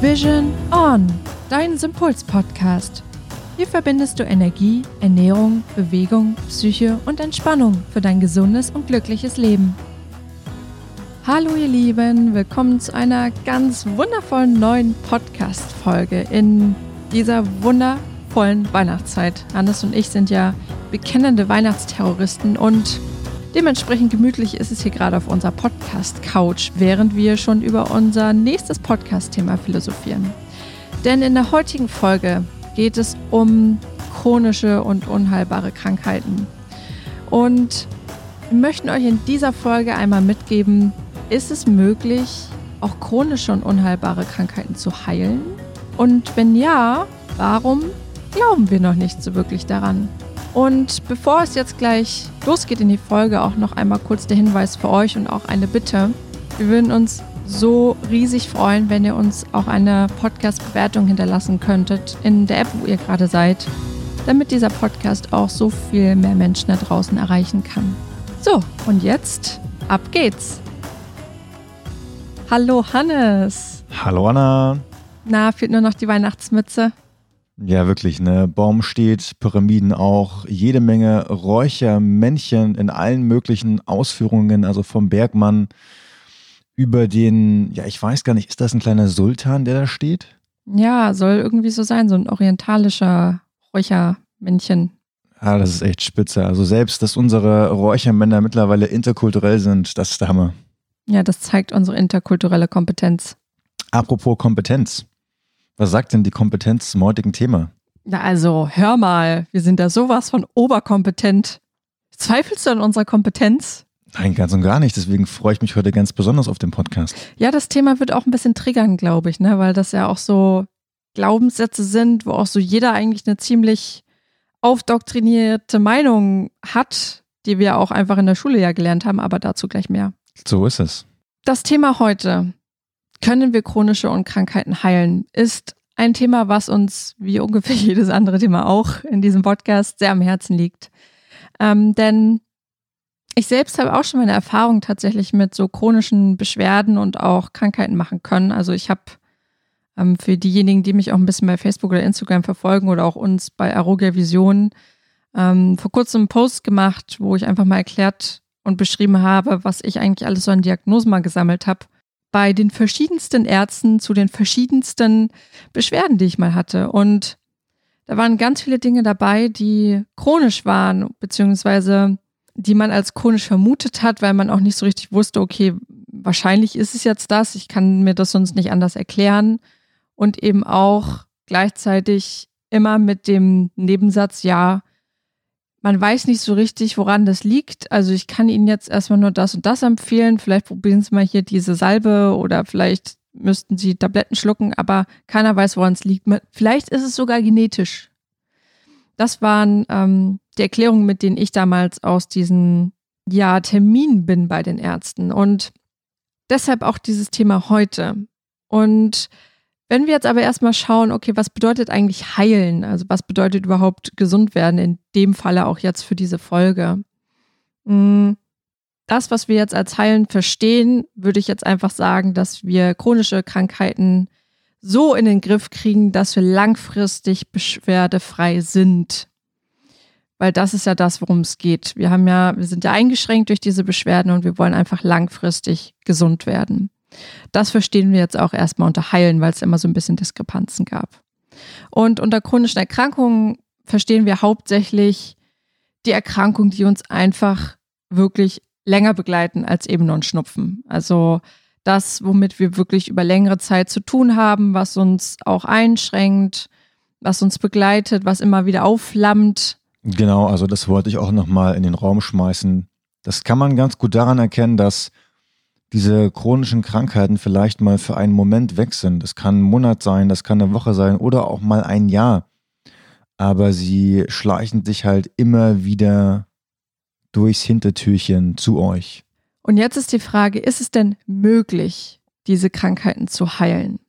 Vision On, dein Sympuls-Podcast. Hier verbindest du Energie, Ernährung, Bewegung, Psyche und Entspannung für dein gesundes und glückliches Leben. Hallo ihr Lieben, willkommen zu einer ganz wundervollen neuen Podcast-Folge in dieser wundervollen Weihnachtszeit. Hannes und ich sind ja bekennende Weihnachtsterroristen und dementsprechend gemütlich ist es hier gerade auf unserer Podcast-Couch, während wir schon über unser nächstes Podcast-Thema philosophieren. Denn in der heutigen Folge geht es um chronische und unheilbare Krankheiten. Und wir möchten euch in dieser Folge einmal mitgeben, ist es möglich, auch chronische und unheilbare Krankheiten zu heilen? Und wenn ja, warum glauben wir noch nicht so wirklich daran? Und bevor es jetzt gleich losgeht in die Folge, auch noch einmal kurz der Hinweis für euch und auch eine Bitte. Wir würden uns so riesig freuen, wenn ihr uns auch eine Podcast-Bewertung hinterlassen könntet in der App, wo ihr gerade seid, damit dieser Podcast auch so viel mehr Menschen da draußen erreichen kann. So, und jetzt ab geht's. Hallo Hannes. Hallo Anna. Na, fehlt nur noch die Weihnachtsmütze. Ja, wirklich, ne? Baum steht, Pyramiden auch, jede Menge Räuchermännchen in allen möglichen Ausführungen, also vom Bergmann über den, ja, ich weiß gar nicht, ist das ein kleiner Sultan, der da steht? Ja, soll irgendwie so sein, so ein orientalischer Räuchermännchen. Ja, das ist echt spitze. Also selbst, dass unsere Räuchermänner mittlerweile interkulturell sind, das ist der Hammer. Ja, das zeigt unsere interkulturelle Kompetenz. Apropos Kompetenz. Was sagt denn die Kompetenz zum heutigen Thema? Na also, hör mal, wir sind da sowas von oberkompetent. Zweifelst du an unserer Kompetenz? Nein, ganz und gar nicht. Deswegen freue ich mich heute ganz besonders auf den Podcast. Ja, das Thema wird auch ein bisschen triggern, glaube ich, ne? weil das ja auch so Glaubenssätze sind, wo auch so jeder eigentlich eine ziemlich aufdoktrinierte Meinung hat, die wir auch einfach in der Schule ja gelernt haben, aber dazu gleich mehr. So ist es. Das Thema heute, können wir chronische und Krankheiten heilen, ist ein Thema, was uns, wie ungefähr jedes andere Thema auch in diesem Podcast, sehr am Herzen liegt. Ähm, denn ich selbst habe auch schon meine Erfahrung tatsächlich mit so chronischen Beschwerden und auch Krankheiten machen können. Also ich habe ähm, für diejenigen, die mich auch ein bisschen bei Facebook oder Instagram verfolgen oder auch uns bei Arogia Vision, ähm, vor kurzem einen Post gemacht, wo ich einfach mal erklärt und beschrieben habe, was ich eigentlich alles so an Diagnosen mal gesammelt habe bei den verschiedensten Ärzten zu den verschiedensten Beschwerden, die ich mal hatte. Und da waren ganz viele Dinge dabei, die chronisch waren, beziehungsweise die man als chronisch vermutet hat, weil man auch nicht so richtig wusste, okay, wahrscheinlich ist es jetzt das, ich kann mir das sonst nicht anders erklären. Und eben auch gleichzeitig immer mit dem Nebensatz, ja, man weiß nicht so richtig, woran das liegt. Also ich kann Ihnen jetzt erstmal nur das und das empfehlen. Vielleicht probieren Sie mal hier diese Salbe oder vielleicht müssten Sie Tabletten schlucken, aber keiner weiß, woran es liegt. Vielleicht ist es sogar genetisch. Das waren ähm, die Erklärungen, mit denen ich damals aus diesen ja, Terminen bin bei den Ärzten. Und deshalb auch dieses Thema heute. Und wenn wir jetzt aber erstmal schauen, okay, was bedeutet eigentlich heilen? Also was bedeutet überhaupt gesund werden? In dem Falle auch jetzt für diese Folge. Hm, das, was wir jetzt als heilen verstehen, würde ich jetzt einfach sagen, dass wir chronische Krankheiten so in den Griff kriegen, dass wir langfristig beschwerdefrei sind. Weil das ist ja das, worum es geht. Wir haben ja, wir sind ja eingeschränkt durch diese Beschwerden und wir wollen einfach langfristig gesund werden. Das verstehen wir jetzt auch erstmal unter Heilen, weil es immer so ein bisschen Diskrepanzen gab. Und unter chronischen Erkrankungen verstehen wir hauptsächlich die Erkrankungen, die uns einfach wirklich länger begleiten als eben nur ein Schnupfen. Also das, womit wir wirklich über längere Zeit zu tun haben, was uns auch einschränkt, was uns begleitet, was immer wieder aufflammt. Genau, also das wollte ich auch nochmal in den Raum schmeißen. Das kann man ganz gut daran erkennen, dass diese chronischen Krankheiten vielleicht mal für einen Moment weg sind. Das kann ein Monat sein, das kann eine Woche sein oder auch mal ein Jahr. Aber sie schleichen sich halt immer wieder durchs Hintertürchen zu euch. Und jetzt ist die Frage, ist es denn möglich, diese Krankheiten zu heilen?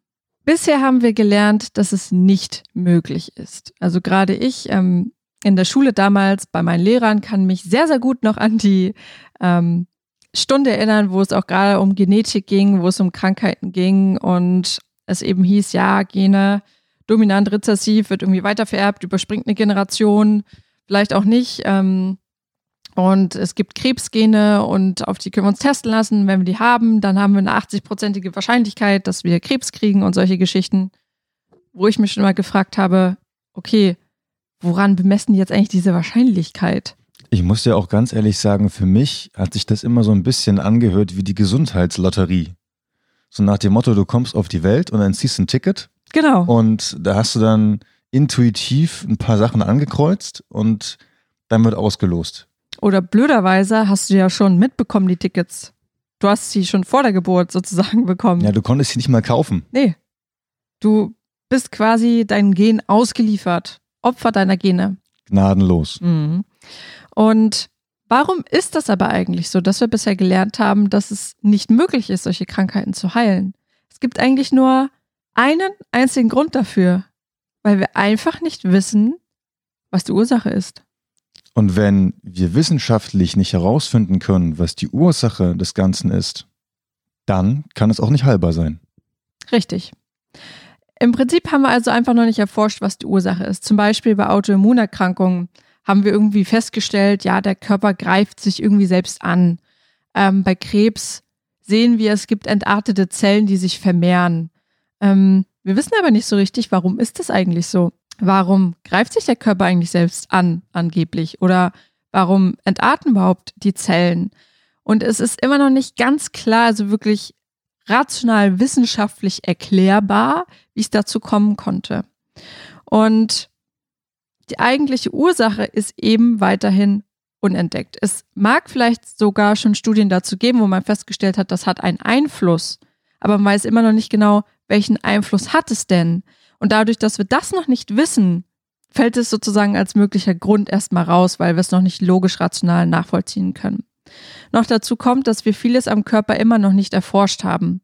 Bisher haben wir gelernt, dass es nicht möglich ist. Also gerade ich ähm, in der Schule damals bei meinen Lehrern kann mich sehr, sehr gut noch an die ähm, Stunde erinnern, wo es auch gerade um Genetik ging, wo es um Krankheiten ging und es eben hieß, ja, Gene dominant rezessiv wird irgendwie weitervererbt, überspringt eine Generation, vielleicht auch nicht. Ähm, und es gibt Krebsgene und auf die können wir uns testen lassen. Wenn wir die haben, dann haben wir eine 80-prozentige Wahrscheinlichkeit, dass wir Krebs kriegen und solche Geschichten. Wo ich mich schon mal gefragt habe, okay, woran bemessen die jetzt eigentlich diese Wahrscheinlichkeit? Ich muss ja auch ganz ehrlich sagen, für mich hat sich das immer so ein bisschen angehört wie die Gesundheitslotterie. So nach dem Motto, du kommst auf die Welt und dann ziehst ein Ticket. Genau. Und da hast du dann intuitiv ein paar Sachen angekreuzt und dann wird ausgelost. Oder blöderweise hast du ja schon mitbekommen, die Tickets. Du hast sie schon vor der Geburt sozusagen bekommen. Ja, du konntest sie nicht mal kaufen. Nee. Du bist quasi deinen Gen ausgeliefert. Opfer deiner Gene. Gnadenlos. Mhm. Und warum ist das aber eigentlich so, dass wir bisher gelernt haben, dass es nicht möglich ist, solche Krankheiten zu heilen? Es gibt eigentlich nur einen einzigen Grund dafür, weil wir einfach nicht wissen, was die Ursache ist. Und wenn wir wissenschaftlich nicht herausfinden können, was die Ursache des Ganzen ist, dann kann es auch nicht heilbar sein. Richtig. Im Prinzip haben wir also einfach noch nicht erforscht, was die Ursache ist. Zum Beispiel bei Autoimmunerkrankungen haben wir irgendwie festgestellt, ja, der Körper greift sich irgendwie selbst an. Ähm, bei Krebs sehen wir, es gibt entartete Zellen, die sich vermehren. Ähm, wir wissen aber nicht so richtig, warum ist das eigentlich so? Warum greift sich der Körper eigentlich selbst an, angeblich? Oder warum entarten überhaupt die Zellen? Und es ist immer noch nicht ganz klar, also wirklich rational wissenschaftlich erklärbar, wie es dazu kommen konnte. Und die eigentliche Ursache ist eben weiterhin unentdeckt. Es mag vielleicht sogar schon Studien dazu geben, wo man festgestellt hat, das hat einen Einfluss, aber man weiß immer noch nicht genau, welchen Einfluss hat es denn? Und dadurch, dass wir das noch nicht wissen, fällt es sozusagen als möglicher Grund erstmal raus, weil wir es noch nicht logisch rational nachvollziehen können. Noch dazu kommt, dass wir vieles am Körper immer noch nicht erforscht haben.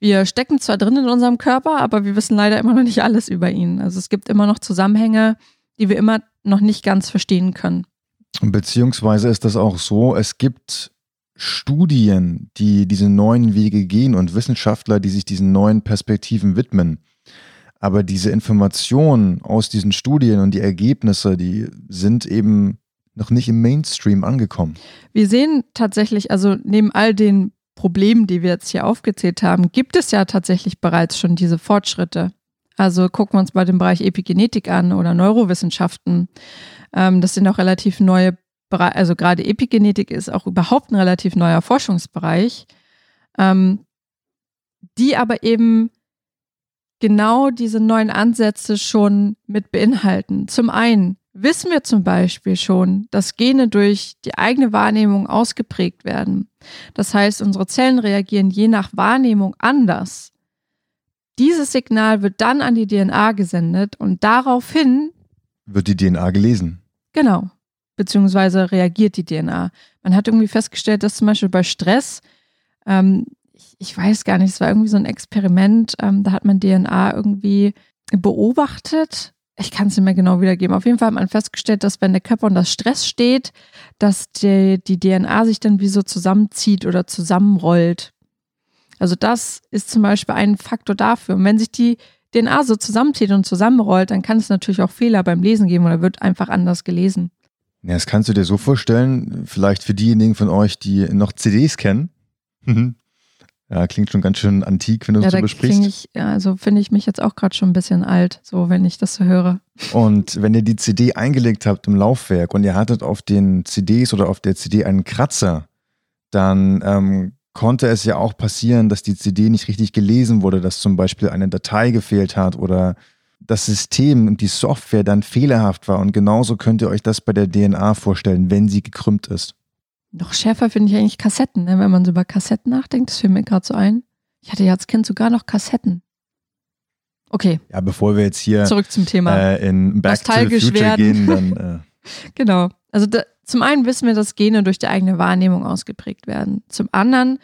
Wir stecken zwar drin in unserem Körper, aber wir wissen leider immer noch nicht alles über ihn. Also es gibt immer noch Zusammenhänge, die wir immer noch nicht ganz verstehen können. Beziehungsweise ist das auch so, es gibt Studien, die diese neuen Wege gehen und Wissenschaftler, die sich diesen neuen Perspektiven widmen. Aber diese Informationen aus diesen Studien und die Ergebnisse, die sind eben noch nicht im Mainstream angekommen. Wir sehen tatsächlich, also neben all den Problemen, die wir jetzt hier aufgezählt haben, gibt es ja tatsächlich bereits schon diese Fortschritte. Also gucken wir uns mal den Bereich Epigenetik an oder Neurowissenschaften. Ähm, das sind auch relativ neue Bereiche, also gerade Epigenetik ist auch überhaupt ein relativ neuer Forschungsbereich, ähm, die aber eben genau diese neuen Ansätze schon mit beinhalten. Zum einen wissen wir zum Beispiel schon, dass Gene durch die eigene Wahrnehmung ausgeprägt werden. Das heißt, unsere Zellen reagieren je nach Wahrnehmung anders. Dieses Signal wird dann an die DNA gesendet und daraufhin wird die DNA gelesen. Genau. Beziehungsweise reagiert die DNA. Man hat irgendwie festgestellt, dass zum Beispiel bei Stress ähm, ich, ich weiß gar nicht, es war irgendwie so ein Experiment, ähm, da hat man DNA irgendwie beobachtet. Ich kann es nicht mehr genau wiedergeben. Auf jeden Fall hat man festgestellt, dass wenn der Körper unter Stress steht, dass die, die DNA sich dann wie so zusammenzieht oder zusammenrollt. Also das ist zum Beispiel ein Faktor dafür. Und wenn sich die DNA so zusammenzieht und zusammenrollt, dann kann es natürlich auch Fehler beim Lesen geben oder wird einfach anders gelesen. Ja, das kannst du dir so vorstellen, vielleicht für diejenigen von euch, die noch CDs kennen. Ja, klingt schon ganz schön antik, wenn du ja, das so besprichst. Ich, ja, also finde ich mich jetzt auch gerade schon ein bisschen alt, so wenn ich das so höre. Und wenn ihr die CD eingelegt habt im Laufwerk und ihr hattet auf den CDs oder auf der CD einen Kratzer, dann ähm, konnte es ja auch passieren, dass die CD nicht richtig gelesen wurde, dass zum Beispiel eine Datei gefehlt hat oder das System und die Software dann fehlerhaft war. Und genauso könnt ihr euch das bei der DNA vorstellen, wenn sie gekrümmt ist. Noch schärfer finde ich eigentlich Kassetten, ne? wenn man so über Kassetten nachdenkt. Das fällt mir gerade so ein. Ich hatte ja als Kind sogar noch Kassetten. Okay. Ja, bevor wir jetzt hier zurück zum Thema äh, in Back to the Future werden. gehen, dann. Äh. genau. Also da, zum einen wissen wir, dass Gene durch die eigene Wahrnehmung ausgeprägt werden. Zum anderen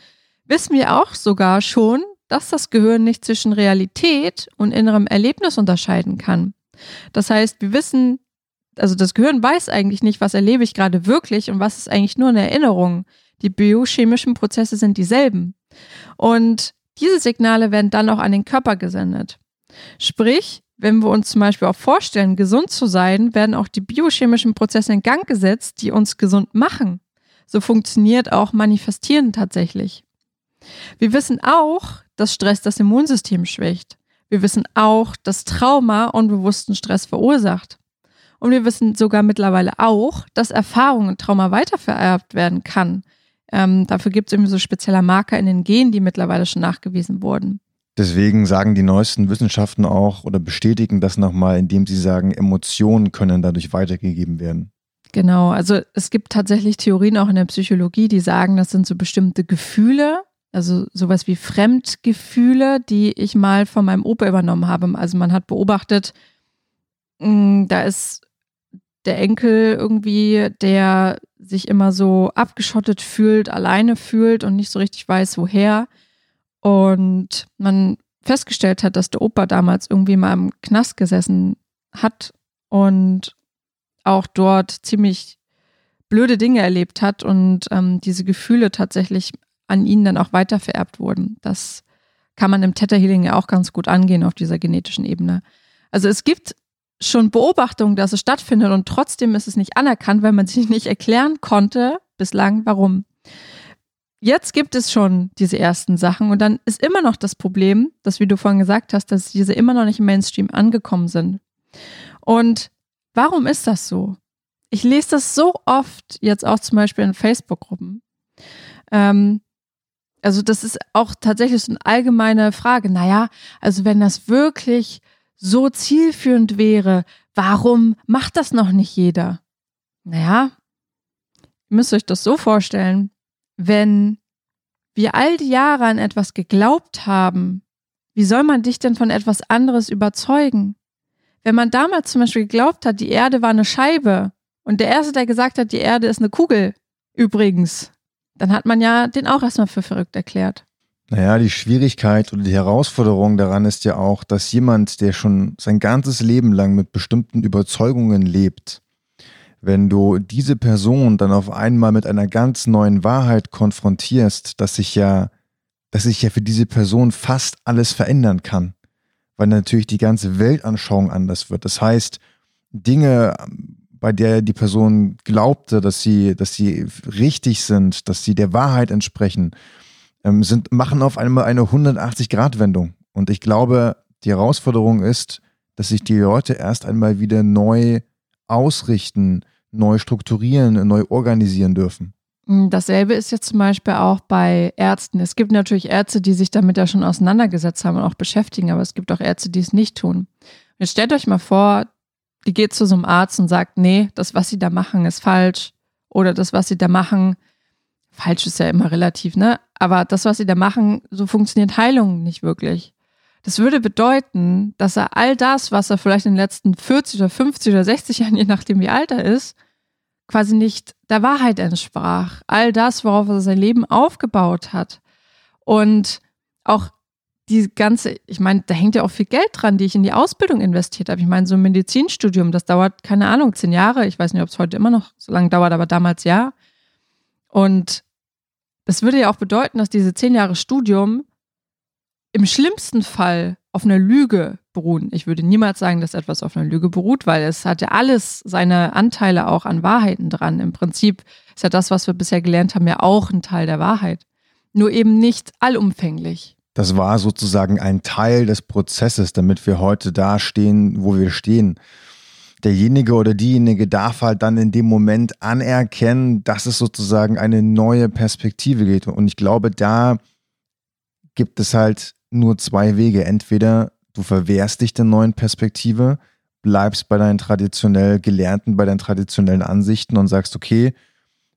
wissen wir auch sogar schon, dass das Gehirn nicht zwischen Realität und innerem Erlebnis unterscheiden kann. Das heißt, wir wissen, also das Gehirn weiß eigentlich nicht, was erlebe ich gerade wirklich und was ist eigentlich nur eine Erinnerung. Die biochemischen Prozesse sind dieselben. Und Diese Signale werden dann auch an den Körper gesendet. Sprich, wenn wir uns zum Beispiel auch vorstellen, gesund zu sein, werden auch die biochemischen Prozesse in Gang gesetzt, die uns gesund machen. So funktioniert auch Manifestieren tatsächlich. Wir wissen auch, dass Stress das Immunsystem schwächt. Wir wissen auch, dass Trauma unbewussten Stress verursacht. Und wir wissen sogar mittlerweile auch, dass Erfahrung und Trauma weitervererbt werden kann. Ähm, dafür gibt es irgendwie so spezieller Marker in den Genen, die mittlerweile schon nachgewiesen wurden. Deswegen sagen die neuesten Wissenschaften auch oder bestätigen das nochmal, indem sie sagen, Emotionen können dadurch weitergegeben werden. Genau, also es gibt tatsächlich Theorien auch in der Psychologie, die sagen, das sind so bestimmte Gefühle, also sowas wie Fremdgefühle, die ich mal von meinem Opa übernommen habe. Also man hat beobachtet, mm, da ist der Enkel irgendwie, der sich immer so abgeschottet fühlt, alleine fühlt und nicht so richtig weiß, woher und man festgestellt hat, dass der Opa damals irgendwie mal im Knast gesessen hat und auch dort ziemlich blöde Dinge erlebt hat und ähm, diese Gefühle tatsächlich an ihn dann auch weiter vererbt wurden. Das kann man im Theta Healing ja auch ganz gut angehen auf dieser genetischen Ebene. Also es gibt schon Beobachtungen, dass es stattfindet und trotzdem ist es nicht anerkannt, weil man sich nicht erklären konnte bislang, warum jetzt gibt es schon diese ersten Sachen und dann ist immer noch das Problem, dass, wie du vorhin gesagt hast, dass diese immer noch nicht im Mainstream angekommen sind. Und warum ist das so? Ich lese das so oft, jetzt auch zum Beispiel in Facebook-Gruppen. Ähm, also das ist auch tatsächlich so eine allgemeine Frage. Naja, also wenn das wirklich so zielführend wäre, warum macht das noch nicht jeder? Naja, ihr müsst euch das so vorstellen wenn wir all die Jahre an etwas geglaubt haben, wie soll man dich denn von etwas anderes überzeugen? Wenn man damals zum Beispiel geglaubt hat, die Erde war eine Scheibe und der Erste, der gesagt hat, die Erde ist eine Kugel, übrigens, dann hat man ja den auch erstmal für verrückt erklärt. Naja, die Schwierigkeit oder die Herausforderung daran ist ja auch, dass jemand, der schon sein ganzes Leben lang mit bestimmten Überzeugungen lebt, wenn du diese Person dann auf einmal mit einer ganz neuen Wahrheit konfrontierst, dass sich ja, dass sich ja für diese Person fast alles verändern kann, weil natürlich die ganze Weltanschauung anders wird. Das heißt, Dinge, bei der die Person glaubte, dass sie, dass sie richtig sind, dass sie der Wahrheit entsprechen, ähm, sind, machen auf einmal eine 180-Grad-Wendung. Und ich glaube, die Herausforderung ist, dass sich die Leute erst einmal wieder neu ausrichten, neu strukturieren, neu organisieren dürfen. Mm, dasselbe ist jetzt zum Beispiel auch bei Ärzten. Es gibt natürlich Ärzte, die sich damit ja schon auseinandergesetzt haben und auch beschäftigen, aber es gibt auch Ärzte, die es nicht tun. Jetzt stellt euch mal vor, die geht zu so einem Arzt und sagt, nee, das, was sie da machen, ist falsch. Oder das, was sie da machen, falsch ist ja immer relativ, ne? Aber das, was sie da machen, so funktioniert Heilung nicht wirklich. Das würde bedeuten, dass er all das, was er vielleicht in den letzten 40 oder 50 oder 60 Jahren, je nachdem wie alt er ist, quasi nicht der Wahrheit entsprach. All das, worauf er sein Leben aufgebaut hat. Und auch die ganze, ich meine, da hängt ja auch viel Geld dran, die ich in die Ausbildung investiert habe. Ich meine, so ein Medizinstudium, das dauert, keine Ahnung, zehn Jahre. Ich weiß nicht, ob es heute immer noch so lange dauert, aber damals ja. Und das würde ja auch bedeuten, dass diese zehn Jahre Studium im schlimmsten Fall auf einer Lüge beruhen. Ich würde niemals sagen, dass etwas auf einer Lüge beruht, weil es hat ja alles seine Anteile auch an Wahrheiten dran. Im Prinzip ist ja das, was wir bisher gelernt haben, ja auch ein Teil der Wahrheit. Nur eben nicht allumfänglich. Das war sozusagen ein Teil des Prozesses, damit wir heute da stehen, wo wir stehen. Derjenige oder diejenige darf halt dann in dem Moment anerkennen, dass es sozusagen eine neue Perspektive geht. Und ich glaube, da gibt es halt nur zwei Wege. Entweder du verwehrst dich der neuen Perspektive, bleibst bei deinen traditionell Gelernten, bei deinen traditionellen Ansichten und sagst, okay,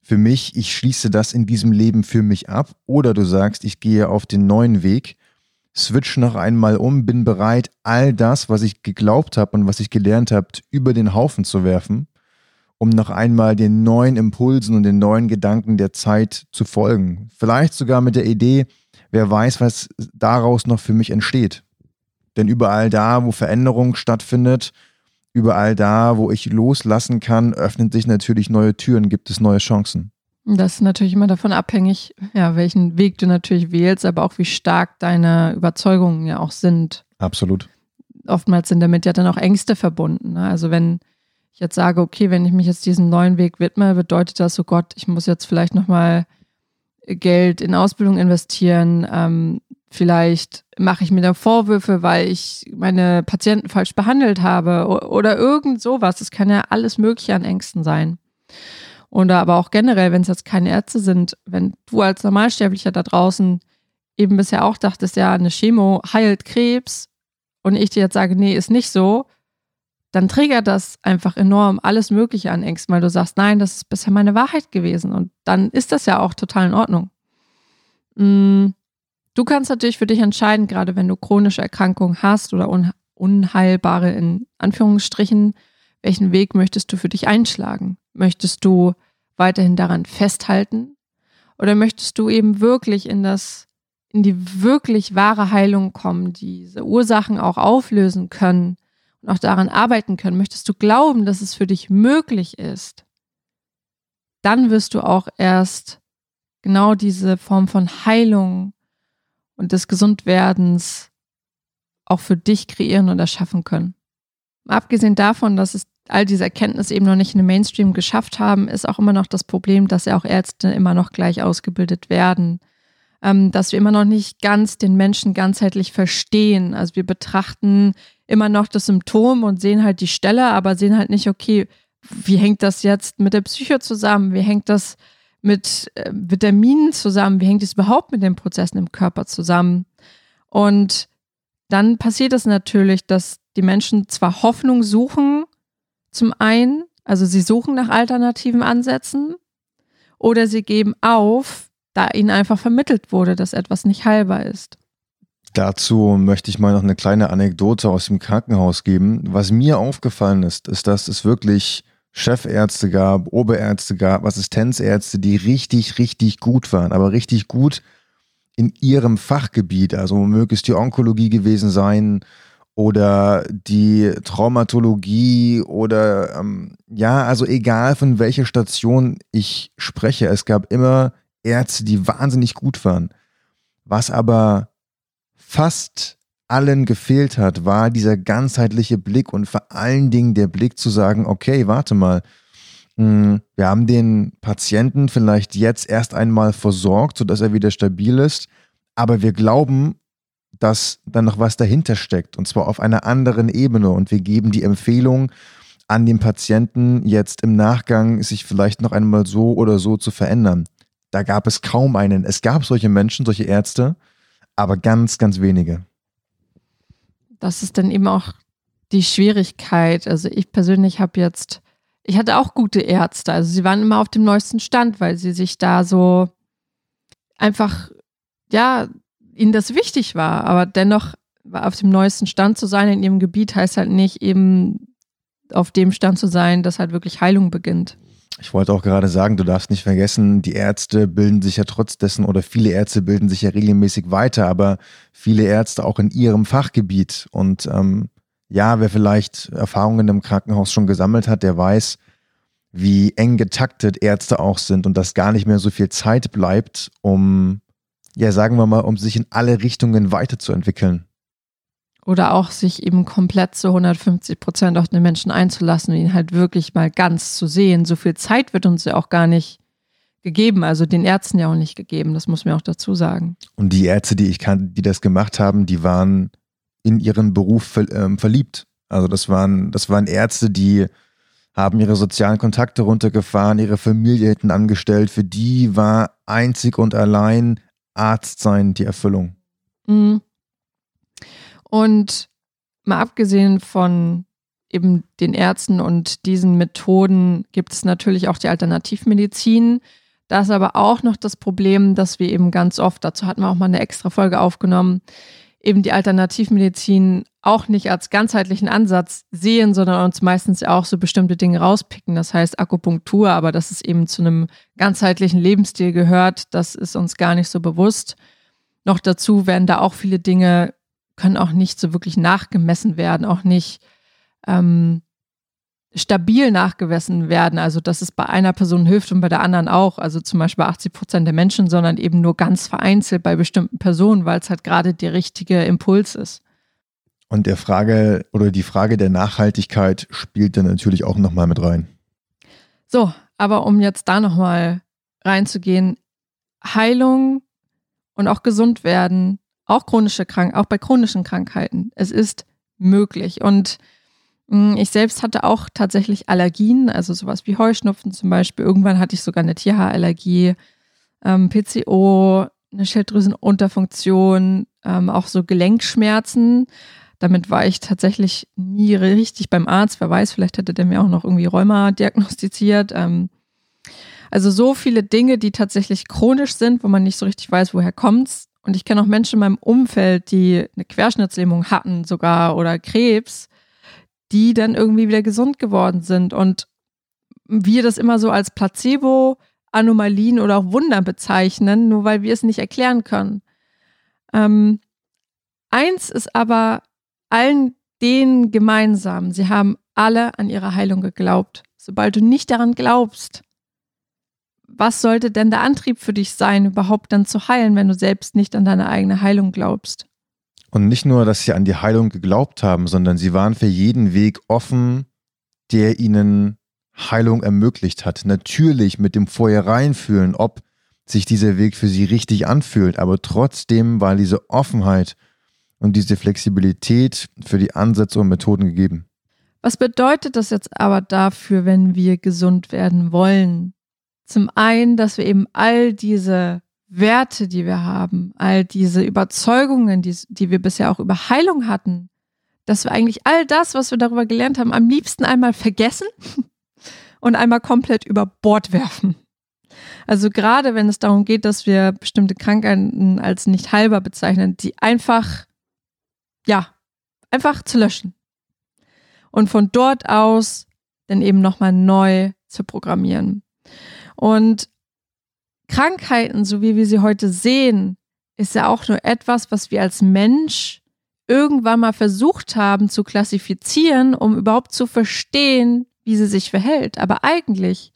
für mich, ich schließe das in diesem Leben für mich ab. Oder du sagst, ich gehe auf den neuen Weg, switch noch einmal um, bin bereit, all das, was ich geglaubt habe und was ich gelernt habe, über den Haufen zu werfen, um noch einmal den neuen Impulsen und den neuen Gedanken der Zeit zu folgen. Vielleicht sogar mit der Idee, wer weiß, was daraus noch für mich entsteht. Denn überall da, wo Veränderung stattfindet, überall da, wo ich loslassen kann, öffnen sich natürlich neue Türen, gibt es neue Chancen. Das ist natürlich immer davon abhängig, ja, welchen Weg du natürlich wählst, aber auch wie stark deine Überzeugungen ja auch sind. Absolut. Oftmals sind damit ja dann auch Ängste verbunden. Ne? Also wenn ich jetzt sage, okay, wenn ich mich jetzt diesem neuen Weg widme, bedeutet das, so Gott, ich muss jetzt vielleicht nochmal Geld in Ausbildung investieren. Ähm, vielleicht mache ich mir da Vorwürfe, weil ich meine Patienten falsch behandelt habe oder irgend sowas. Das kann ja alles Mögliche an Ängsten sein. Oder aber auch generell, wenn es jetzt keine Ärzte sind, wenn du als Normalsterblicher da draußen eben bisher auch dachtest, ja, eine Chemo heilt Krebs und ich dir jetzt sage, nee, ist nicht so, dann triggert das einfach enorm alles Mögliche an Ängsten, weil du sagst, nein, das ist bisher meine Wahrheit gewesen. Und dann ist das ja auch total in Ordnung. Mm, du kannst natürlich für dich entscheiden, gerade wenn du chronische Erkrankungen hast oder un unheilbare in Anführungsstrichen, welchen Weg möchtest du für dich einschlagen? Möchtest du weiterhin daran festhalten? Oder möchtest du eben wirklich in das, in die wirklich wahre Heilung kommen, diese Ursachen auch auflösen können und auch daran arbeiten können? Möchtest du glauben, dass es für dich möglich ist? Dann wirst du auch erst genau diese Form von Heilung und des Gesundwerdens auch für dich kreieren und erschaffen können. Abgesehen davon, dass es all diese Erkenntnisse eben noch nicht in den Mainstream geschafft haben, ist auch immer noch das Problem, dass ja auch Ärzte immer noch gleich ausgebildet werden. Ähm, dass wir immer noch nicht ganz den Menschen ganzheitlich verstehen. Also wir betrachten immer noch das Symptom und sehen halt die Stelle, aber sehen halt nicht, okay, wie hängt das jetzt mit der Psyche zusammen? Wie hängt das mit äh, Vitaminen zusammen? Wie hängt es überhaupt mit den Prozessen im Körper zusammen? Und dann passiert es natürlich, dass die Menschen zwar Hoffnung suchen, zum einen, also sie suchen nach alternativen Ansätzen oder sie geben auf, da ihnen einfach vermittelt wurde, dass etwas nicht heilbar ist. Dazu möchte ich mal noch eine kleine Anekdote aus dem Krankenhaus geben. Was mir aufgefallen ist, ist, dass es wirklich Chefärzte gab, Oberärzte gab, Assistenzärzte, die richtig, richtig gut waren, aber richtig gut in ihrem Fachgebiet. Also es die Onkologie gewesen sein oder die Traumatologie oder ähm, ja, also egal von welcher Station ich spreche, es gab immer Ärzte, die wahnsinnig gut waren. Was aber fast allen gefehlt hat, war dieser ganzheitliche Blick und vor allen Dingen der Blick zu sagen, okay, warte mal, hm, wir haben den Patienten vielleicht jetzt erst einmal versorgt, sodass er wieder stabil ist, aber wir glauben, dass dann noch was dahinter steckt und zwar auf einer anderen Ebene und wir geben die Empfehlung an den Patienten jetzt im Nachgang sich vielleicht noch einmal so oder so zu verändern. Da gab es kaum einen. Es gab solche Menschen, solche Ärzte, aber ganz, ganz wenige. Das ist dann eben auch die Schwierigkeit. Also ich persönlich habe jetzt, ich hatte auch gute Ärzte. Also sie waren immer auf dem neuesten Stand, weil sie sich da so einfach, ja, ihnen das wichtig war. Aber dennoch auf dem neuesten Stand zu sein in ihrem Gebiet heißt halt nicht eben auf dem Stand zu sein, dass halt wirklich Heilung beginnt. Ich wollte auch gerade sagen, du darfst nicht vergessen, die Ärzte bilden sich ja trotz dessen oder viele Ärzte bilden sich ja regelmäßig weiter, aber viele Ärzte auch in ihrem Fachgebiet. Und ähm, ja, wer vielleicht Erfahrungen im Krankenhaus schon gesammelt hat, der weiß, wie eng getaktet Ärzte auch sind und dass gar nicht mehr so viel Zeit bleibt, um, ja, sagen wir mal, um sich in alle Richtungen weiterzuentwickeln. Oder auch sich eben komplett zu 150 Prozent auf den Menschen einzulassen und ihn halt wirklich mal ganz zu sehen. So viel Zeit wird uns ja auch gar nicht gegeben, also den Ärzten ja auch nicht gegeben, das muss man auch dazu sagen. Und die Ärzte, die ich kannte, die das gemacht haben, die waren in ihren Beruf ähm, verliebt. Also das waren, das waren Ärzte, die haben ihre sozialen Kontakte runtergefahren, ihre Familie hinten angestellt. Für die war einzig und allein Arzt sein die Erfüllung. Mhm. Und mal abgesehen von eben den Ärzten und diesen Methoden gibt es natürlich auch die Alternativmedizin. Da ist aber auch noch das Problem, dass wir eben ganz oft, dazu hatten wir auch mal eine extra Folge aufgenommen, eben die Alternativmedizin auch nicht als ganzheitlichen Ansatz sehen, sondern uns meistens auch so bestimmte Dinge rauspicken. Das heißt Akupunktur, aber dass es eben zu einem ganzheitlichen Lebensstil gehört, das ist uns gar nicht so bewusst. Noch dazu werden da auch viele Dinge können auch nicht so wirklich nachgemessen werden, auch nicht, ähm, stabil nachgewiesen werden, also dass es bei einer Person hilft und bei der anderen auch, also zum Beispiel bei 80 Prozent der Menschen, sondern eben nur ganz vereinzelt bei bestimmten Personen, weil es halt gerade der richtige Impuls ist. Und der Frage oder die Frage der Nachhaltigkeit spielt dann natürlich auch nochmal mit rein. So, aber um jetzt da nochmal reinzugehen, Heilung und auch gesund werden, auch chronische Krank auch bei chronischen Krankheiten. Es ist möglich. Und hm, ich selbst hatte auch tatsächlich Allergien, also sowas wie Heuschnupfen zum Beispiel. Irgendwann hatte ich sogar eine Tierhaarallergie, ähm, PCO, eine Schilddrüsenunterfunktion, ähm, auch so Gelenkschmerzen. Damit war ich tatsächlich nie richtig beim Arzt. Wer weiß, vielleicht hätte der mir auch noch irgendwie Rheuma diagnostiziert. Ähm, also so viele Dinge, die tatsächlich chronisch sind, wo man nicht so richtig weiß, woher kommt's. Und ich kenne auch Menschen in meinem Umfeld, die eine Querschnittslähmung hatten sogar oder Krebs die dann irgendwie wieder gesund geworden sind. Und wir das immer so als Placebo, Anomalien oder auch Wunder bezeichnen, nur weil wir es nicht erklären können. Ähm, eins ist aber allen denen gemeinsam, sie haben alle an ihre Heilung geglaubt. Sobald du nicht daran glaubst, was sollte denn der Antrieb für dich sein, überhaupt dann zu heilen, wenn du selbst nicht an deine eigene Heilung glaubst? Und nicht nur, dass sie an die Heilung geglaubt haben, sondern sie waren für jeden Weg offen, der ihnen Heilung ermöglicht hat. Natürlich mit dem Vorher-Reinfühlen, ob sich dieser Weg für sie richtig anfühlt, aber trotzdem war diese Offenheit und diese Flexibilität für die Ansätze und Methoden gegeben. Was bedeutet das jetzt aber dafür, wenn wir gesund werden wollen? Zum einen, dass wir eben all diese Werte, die wir haben, all diese Überzeugungen, die, die wir bisher auch über Heilung hatten, dass wir eigentlich all das, was wir darüber gelernt haben, am liebsten einmal vergessen und einmal komplett über Bord werfen. Also gerade wenn es darum geht, dass wir bestimmte Krankheiten als nicht heilbar bezeichnen, die einfach, ja, einfach zu löschen. Und von dort aus dann eben nochmal neu zu programmieren. Und Krankheiten, so wie wir sie heute sehen, ist ja auch nur etwas, was wir als Mensch irgendwann mal versucht haben zu klassifizieren, um überhaupt zu verstehen, wie sie sich verhält. Aber eigentlich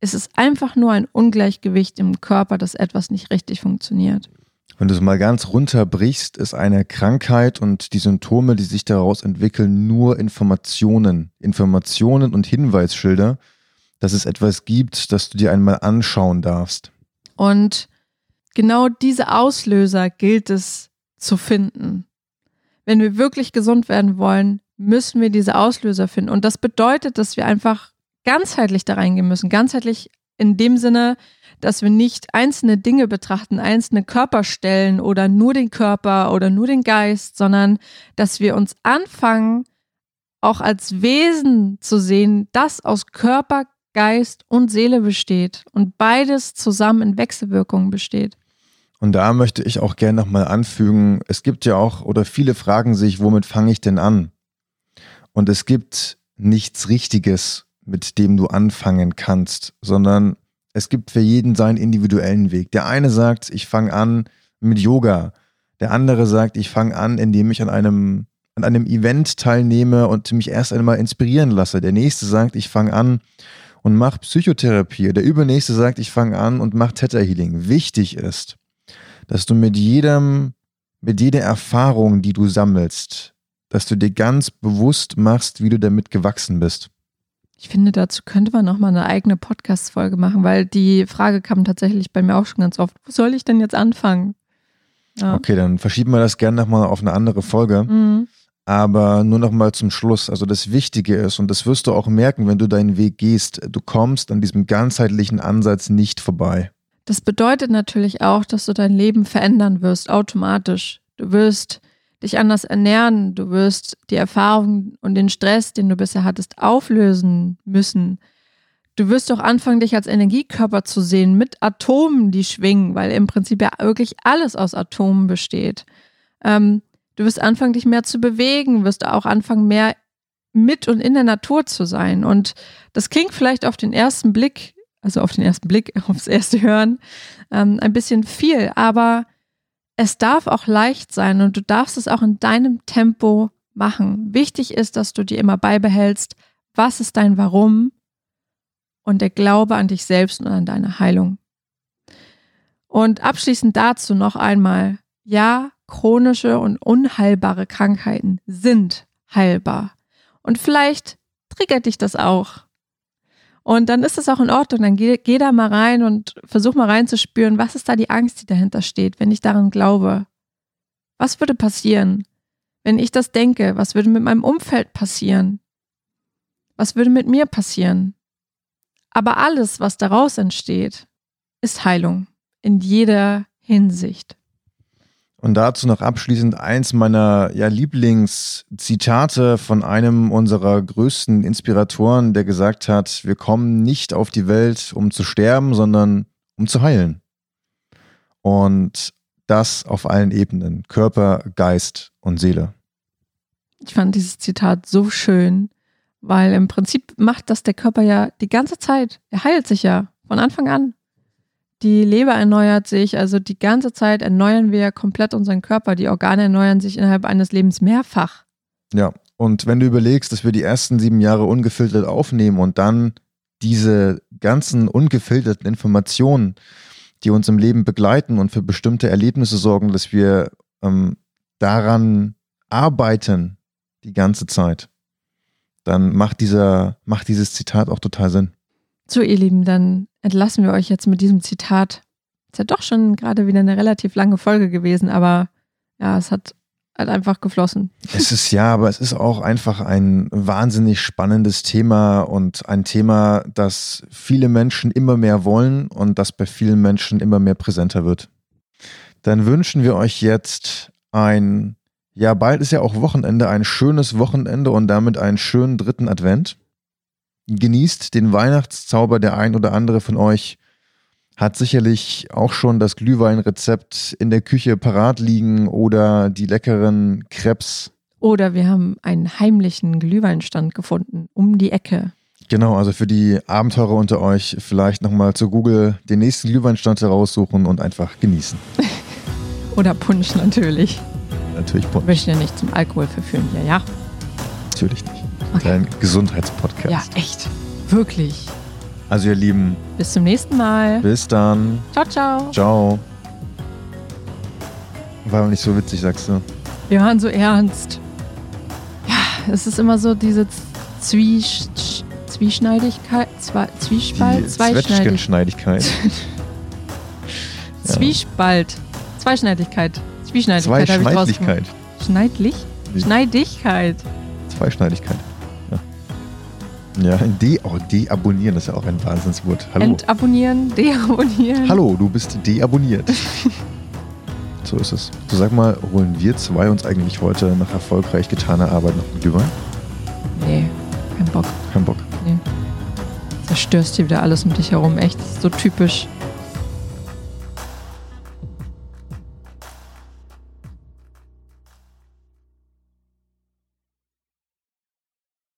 ist es einfach nur ein Ungleichgewicht im Körper, dass etwas nicht richtig funktioniert. Wenn du es mal ganz runterbrichst, ist eine Krankheit und die Symptome, die sich daraus entwickeln, nur Informationen. Informationen und Hinweisschilder, dass es etwas gibt, das du dir einmal anschauen darfst. Und genau diese Auslöser gilt es zu finden. Wenn wir wirklich gesund werden wollen, müssen wir diese Auslöser finden. Und das bedeutet, dass wir einfach ganzheitlich da reingehen müssen. Ganzheitlich in dem Sinne, dass wir nicht einzelne Dinge betrachten, einzelne Körperstellen oder nur den Körper oder nur den Geist, sondern dass wir uns anfangen, auch als Wesen zu sehen, das aus Körper, Geist und Seele besteht und beides zusammen in Wechselwirkung besteht. Und da möchte ich auch gerne nochmal anfügen, es gibt ja auch, oder viele fragen sich, womit fange ich denn an? Und es gibt nichts Richtiges, mit dem du anfangen kannst, sondern es gibt für jeden seinen individuellen Weg. Der eine sagt, ich fange an mit Yoga. Der andere sagt, ich fange an, indem ich an einem, an einem Event teilnehme und mich erst einmal inspirieren lasse. Der nächste sagt, ich fange an und mach Psychotherapie. Der übernächste sagt, ich fange an und mach Theta Healing. Wichtig ist, dass du mit jedem, mit jeder Erfahrung, die du sammelst, dass du dir ganz bewusst machst, wie du damit gewachsen bist. Ich finde, dazu könnte man nochmal eine eigene Podcast-Folge machen, weil die Frage kam tatsächlich bei mir auch schon ganz oft. Wo soll ich denn jetzt anfangen? Ja. Okay, dann verschieben wir das gerne nochmal auf eine andere Folge. Mhm. Aber nur noch mal zum Schluss. Also das Wichtige ist, und das wirst du auch merken, wenn du deinen Weg gehst, du kommst an diesem ganzheitlichen Ansatz nicht vorbei. Das bedeutet natürlich auch, dass du dein Leben verändern wirst, automatisch. Du wirst dich anders ernähren, du wirst die Erfahrungen und den Stress, den du bisher hattest, auflösen müssen. Du wirst auch anfangen, dich als Energiekörper zu sehen mit Atomen, die schwingen, weil im Prinzip ja wirklich alles aus Atomen besteht. Ähm, Du wirst anfangen, dich mehr zu bewegen, wirst auch anfangen, mehr mit und in der Natur zu sein. Und das klingt vielleicht auf den ersten Blick, also auf den ersten Blick, aufs erste Hören, ähm, ein bisschen viel, aber es darf auch leicht sein und du darfst es auch in deinem Tempo machen. Wichtig ist, dass du dir immer beibehältst, Was ist dein Warum? Und der Glaube an dich selbst und an deine Heilung. Und abschließend dazu noch einmal, ja, chronische und unheilbare Krankheiten sind heilbar. Und vielleicht triggert dich das auch. Und dann ist das auch in Ordnung. Dann geh, geh da mal rein und versuch mal reinzuspüren, was ist da die Angst, die dahinter steht, wenn ich daran glaube. Was würde passieren, wenn ich das denke? Was würde mit meinem Umfeld passieren? Was würde mit mir passieren? Aber alles, was daraus entsteht, ist Heilung in jeder Hinsicht. Und dazu noch abschließend eins meiner ja, Lieblingszitate von einem unserer größten Inspiratoren, der gesagt hat, wir kommen nicht auf die Welt, um zu sterben, sondern um zu heilen. Und das auf allen Ebenen, Körper, Geist und Seele. Ich fand dieses Zitat so schön, weil im Prinzip macht das der Körper ja die ganze Zeit. Er heilt sich ja von Anfang an. Die Leber erneuert sich, also die ganze Zeit erneuern wir komplett unseren Körper. Die Organe erneuern sich innerhalb eines Lebens mehrfach. Ja, und wenn du überlegst, dass wir die ersten sieben Jahre ungefiltert aufnehmen und dann diese ganzen ungefilterten Informationen, die uns im Leben begleiten und für bestimmte Erlebnisse sorgen, dass wir ähm, daran arbeiten die ganze Zeit, dann macht, dieser, macht dieses Zitat auch total Sinn. So, ihr Lieben, dann entlassen wir euch jetzt mit diesem Zitat. Ist ja doch schon gerade wieder eine relativ lange Folge gewesen, aber ja, es hat halt einfach geflossen. Es ist ja, aber es ist auch einfach ein wahnsinnig spannendes Thema und ein Thema, das viele Menschen immer mehr wollen und das bei vielen Menschen immer mehr präsenter wird. Dann wünschen wir euch jetzt ein, ja, bald ist ja auch Wochenende, ein schönes Wochenende und damit einen schönen dritten Advent genießt den Weihnachtszauber. Der ein oder andere von euch hat sicherlich auch schon das Glühweinrezept in der Küche parat liegen oder die leckeren Krebs. Oder wir haben einen heimlichen Glühweinstand gefunden, um die Ecke. Genau, also für die Abenteurer unter euch vielleicht nochmal zu Google den nächsten Glühweinstand heraussuchen und einfach genießen. oder Punsch natürlich. Natürlich Punsch. Wir möchten ja nicht zum Alkohol verführen hier, ja? Natürlich nicht. Okay. Dein Gesundheitspodcast. Ja, echt. Wirklich. Also ihr Lieben. Bis zum nächsten Mal. Bis dann. Ciao, ciao. Ciao. War nicht so witzig, sagst du. Wir waren so ernst. Ja, es ist immer so diese Zwiesch Zwieschneidigkeit, Zwie Zwiespalt, Zweischneidigkeit. Zwiespalt, Zweischneidigkeit, Zwieschneidigkeit. Zweischneidlichkeit. Schneidlich? Schneidigkeit. Zweischneidigkeit. Ja, de oh, deabonnieren ist ja auch ein Wahnsinnswort. Hallo. Entabonnieren, deabonnieren. Hallo, du bist deabonniert. so ist es. So sag mal, holen wir zwei uns eigentlich heute nach erfolgreich getaner Arbeit noch einen Glühwein? Nee, kein Bock. Kein Bock. Nee. Zerstörst hier wieder alles um dich herum. Echt, so typisch.